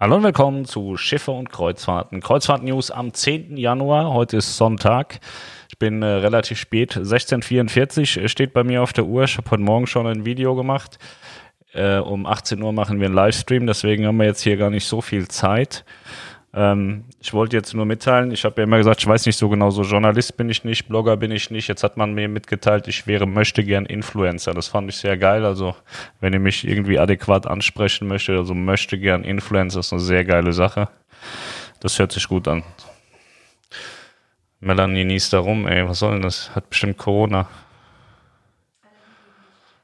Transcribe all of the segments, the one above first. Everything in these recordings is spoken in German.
Hallo und willkommen zu Schiffe und Kreuzfahrten. Kreuzfahrt-News am 10. Januar. Heute ist Sonntag. Ich bin äh, relativ spät. 16.44 steht bei mir auf der Uhr. Ich habe heute Morgen schon ein Video gemacht. Äh, um 18 Uhr machen wir einen Livestream, deswegen haben wir jetzt hier gar nicht so viel Zeit. Ähm, ich wollte jetzt nur mitteilen, ich habe ja immer gesagt, ich weiß nicht so genau, so Journalist bin ich nicht, Blogger bin ich nicht. Jetzt hat man mir mitgeteilt, ich wäre, möchte gern Influencer. Das fand ich sehr geil. Also, wenn ihr mich irgendwie adäquat ansprechen möchtet, also möchte gern Influencer, ist eine sehr geile Sache. Das hört sich gut an. Melanie niest da rum, ey, was soll denn das? Hat bestimmt Corona.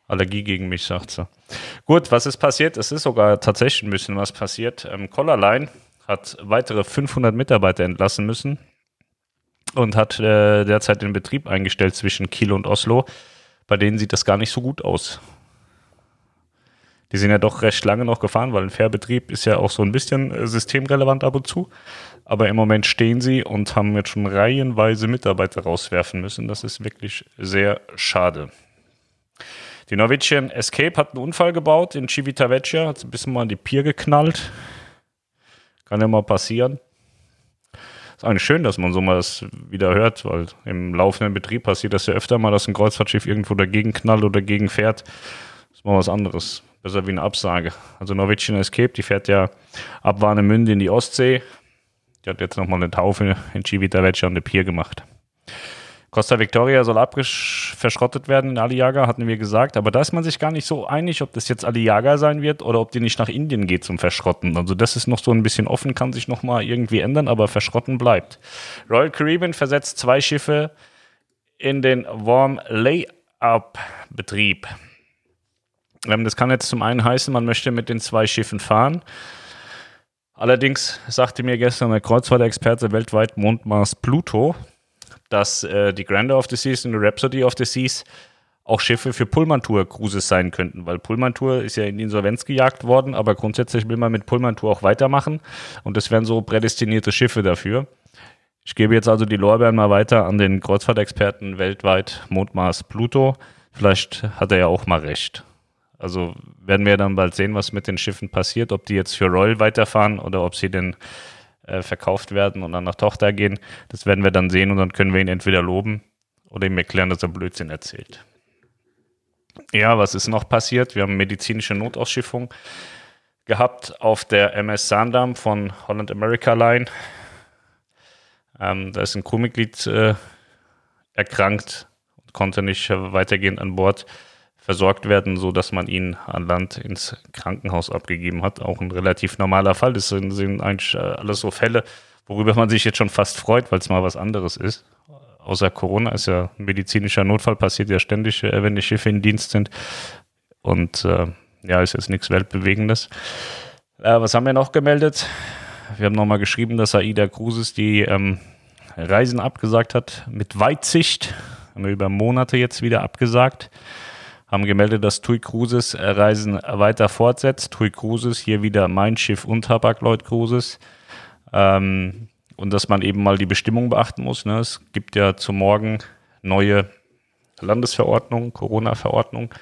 Allergie gegen mich, sagt sie. Gut, was ist passiert? Es ist sogar tatsächlich ein bisschen was passiert. Ähm, Collarline hat weitere 500 Mitarbeiter entlassen müssen und hat äh, derzeit den Betrieb eingestellt zwischen Kiel und Oslo. Bei denen sieht das gar nicht so gut aus. Die sind ja doch recht lange noch gefahren, weil ein Fährbetrieb ist ja auch so ein bisschen äh, systemrelevant ab und zu. Aber im Moment stehen sie und haben jetzt schon reihenweise Mitarbeiter rauswerfen müssen. Das ist wirklich sehr schade. Die Norwegian Escape hat einen Unfall gebaut in Civitavecchia, hat ein bisschen mal an die Pier geknallt. Kann ja mal passieren. Ist eigentlich schön, dass man so mal das wieder hört, weil im laufenden Betrieb passiert das ja öfter mal, dass ein Kreuzfahrtschiff irgendwo dagegen knallt oder dagegen fährt. Das ist mal was anderes. Besser wie eine Absage. Also Norwegian Escape, die fährt ja ab Warnemünde in die Ostsee. Die hat jetzt nochmal eine Taufe in Civitavecchia an der Pier gemacht. Costa Victoria soll verschrottet werden in Aliaga, hatten wir gesagt. Aber da ist man sich gar nicht so einig, ob das jetzt Aliaga sein wird oder ob die nicht nach Indien geht zum Verschrotten. Also das ist noch so ein bisschen offen, kann sich noch mal irgendwie ändern, aber verschrotten bleibt. Royal Caribbean versetzt zwei Schiffe in den Warm Layup-Betrieb. Ähm, das kann jetzt zum einen heißen, man möchte mit den zwei Schiffen fahren. Allerdings sagte mir gestern der Kreuzfahrtexperte weltweit Mondmars Pluto, dass äh, die Grandeur of the Seas und die Rhapsody of the Seas auch Schiffe für Pullman-Tour-Cruises sein könnten, weil Pullman-Tour ist ja in Insolvenz gejagt worden, aber grundsätzlich will man mit Pullman-Tour auch weitermachen und das wären so prädestinierte Schiffe dafür. Ich gebe jetzt also die Lorbeeren mal weiter an den Kreuzfahrtexperten weltweit Mondmars Pluto. Vielleicht hat er ja auch mal recht. Also werden wir dann bald sehen, was mit den Schiffen passiert, ob die jetzt für Royal weiterfahren oder ob sie den äh, verkauft werden und dann nach Tochter gehen. Das werden wir dann sehen und dann können wir ihn entweder loben oder ihm erklären, dass er Blödsinn erzählt. Ja, was ist noch passiert? Wir haben medizinische Notausschiffung gehabt auf der MS Sandam von Holland America Line. Ähm, da ist ein Crewmitglied äh, erkrankt und konnte nicht weitergehend an Bord versorgt werden, so dass man ihn an Land ins Krankenhaus abgegeben hat. Auch ein relativ normaler Fall. Das sind, sind eigentlich äh, alles so Fälle, worüber man sich jetzt schon fast freut, weil es mal was anderes ist. Außer Corona ist ja ein medizinischer Notfall, passiert ja ständig, äh, wenn die Schiffe in Dienst sind. Und äh, ja, ist jetzt nichts Weltbewegendes. Äh, was haben wir noch gemeldet? Wir haben nochmal geschrieben, dass Aida Cruises die ähm, Reisen abgesagt hat mit Weitsicht. Haben wir über Monate jetzt wieder abgesagt haben gemeldet, dass TUI Cruises Reisen weiter fortsetzt. TUI Cruises, hier wieder Mein Schiff und Hapag-Lloyd Cruises. Ähm, und dass man eben mal die Bestimmung beachten muss. Ne? Es gibt ja zu morgen neue Landesverordnung, Corona-Verordnung.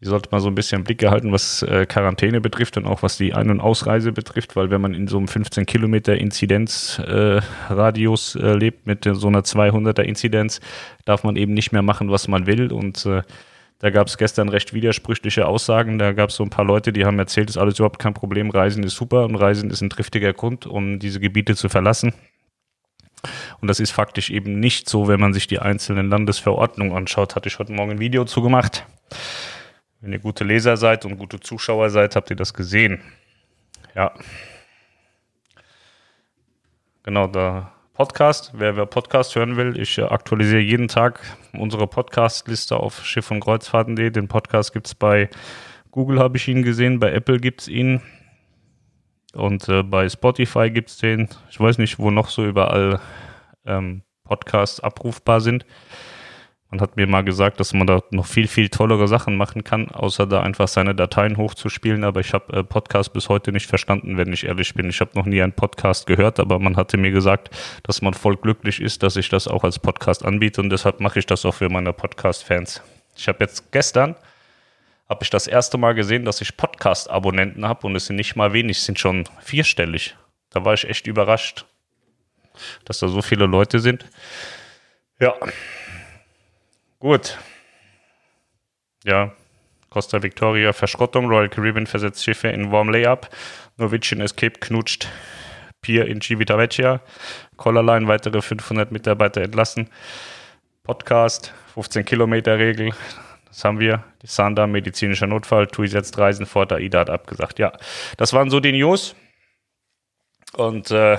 Die sollte man so ein bisschen im Blick erhalten, was äh, Quarantäne betrifft und auch was die Ein- und Ausreise betrifft, weil wenn man in so einem 15 Kilometer Inzidenzradius äh, äh, lebt mit so einer 200er Inzidenz, darf man eben nicht mehr machen, was man will und äh, da gab es gestern recht widersprüchliche Aussagen. Da gab es so ein paar Leute, die haben erzählt, ist alles überhaupt kein Problem, Reisen ist super und Reisen ist ein triftiger Grund, um diese Gebiete zu verlassen. Und das ist faktisch eben nicht so, wenn man sich die einzelnen Landesverordnungen anschaut. Hatte ich heute Morgen ein Video zugemacht. Wenn ihr gute Leser seid und gute Zuschauer seid, habt ihr das gesehen. Ja. Genau, da Podcast. Wer, wer Podcast hören will, ich aktualisiere jeden Tag unsere Podcast-Liste auf Schiff- und Kreuzfahrten.de. Den Podcast gibt es bei Google, habe ich ihn gesehen, bei Apple gibt es ihn und äh, bei Spotify gibt es den. Ich weiß nicht, wo noch so überall ähm, Podcasts abrufbar sind. Man hat mir mal gesagt, dass man da noch viel, viel tollere Sachen machen kann, außer da einfach seine Dateien hochzuspielen. Aber ich habe äh, Podcast bis heute nicht verstanden, wenn ich ehrlich bin. Ich habe noch nie einen Podcast gehört, aber man hatte mir gesagt, dass man voll glücklich ist, dass ich das auch als Podcast anbiete und deshalb mache ich das auch für meine Podcast-Fans. Ich habe jetzt gestern habe ich das erste Mal gesehen, dass ich Podcast-Abonnenten habe und es sind nicht mal wenig, es sind schon vierstellig. Da war ich echt überrascht, dass da so viele Leute sind. Ja. Gut. Ja. Costa Victoria, Verschrottung, Royal Caribbean versetzt Schiffe in Warm Layup, Norwegian Escape knutscht Pier in Civitavecchia, Collarline weitere 500 Mitarbeiter entlassen, Podcast, 15 Kilometer Regel, das haben wir, Sander, medizinischer Notfall, TUI setzt Reisen fort, AIDA hat abgesagt. Ja, das waren so die News und äh,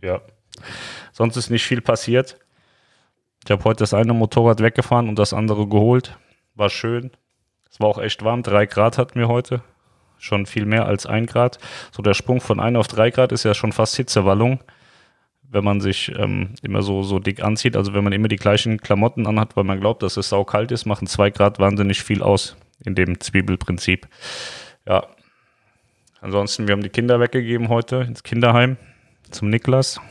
ja, sonst ist nicht viel passiert. Ich habe heute das eine Motorrad weggefahren und das andere geholt. War schön. Es war auch echt warm. Drei Grad hatten wir heute. Schon viel mehr als ein Grad. So der Sprung von 1 auf 3 Grad ist ja schon fast Hitzewallung, wenn man sich ähm, immer so, so dick anzieht. Also wenn man immer die gleichen Klamotten anhat, weil man glaubt, dass es saukalt ist, machen 2 Grad wahnsinnig viel aus in dem Zwiebelprinzip. Ja. Ansonsten, wir haben die Kinder weggegeben heute ins Kinderheim zum Niklas.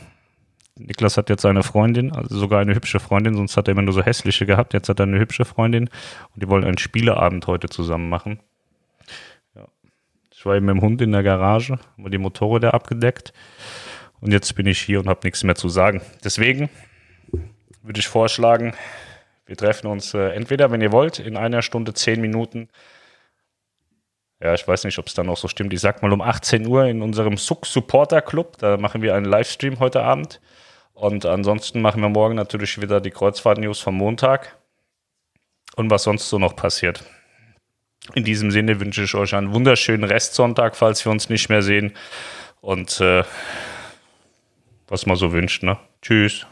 Niklas hat jetzt eine Freundin, also sogar eine hübsche Freundin, sonst hat er immer nur so hässliche gehabt. Jetzt hat er eine hübsche Freundin und die wollen einen Spieleabend heute zusammen machen. Ja. Ich war eben mit dem Hund in der Garage, haben die Motorräder abgedeckt und jetzt bin ich hier und habe nichts mehr zu sagen. Deswegen würde ich vorschlagen, wir treffen uns äh, entweder, wenn ihr wollt, in einer Stunde zehn Minuten. Ja, ich weiß nicht, ob es dann noch so stimmt. Ich sag mal um 18 Uhr in unserem Suck Supporter Club. Da machen wir einen Livestream heute Abend. Und ansonsten machen wir morgen natürlich wieder die Kreuzfahrt-News vom Montag und was sonst so noch passiert. In diesem Sinne wünsche ich euch einen wunderschönen Restsonntag, falls wir uns nicht mehr sehen. Und äh, was man so wünscht, ne? Tschüss.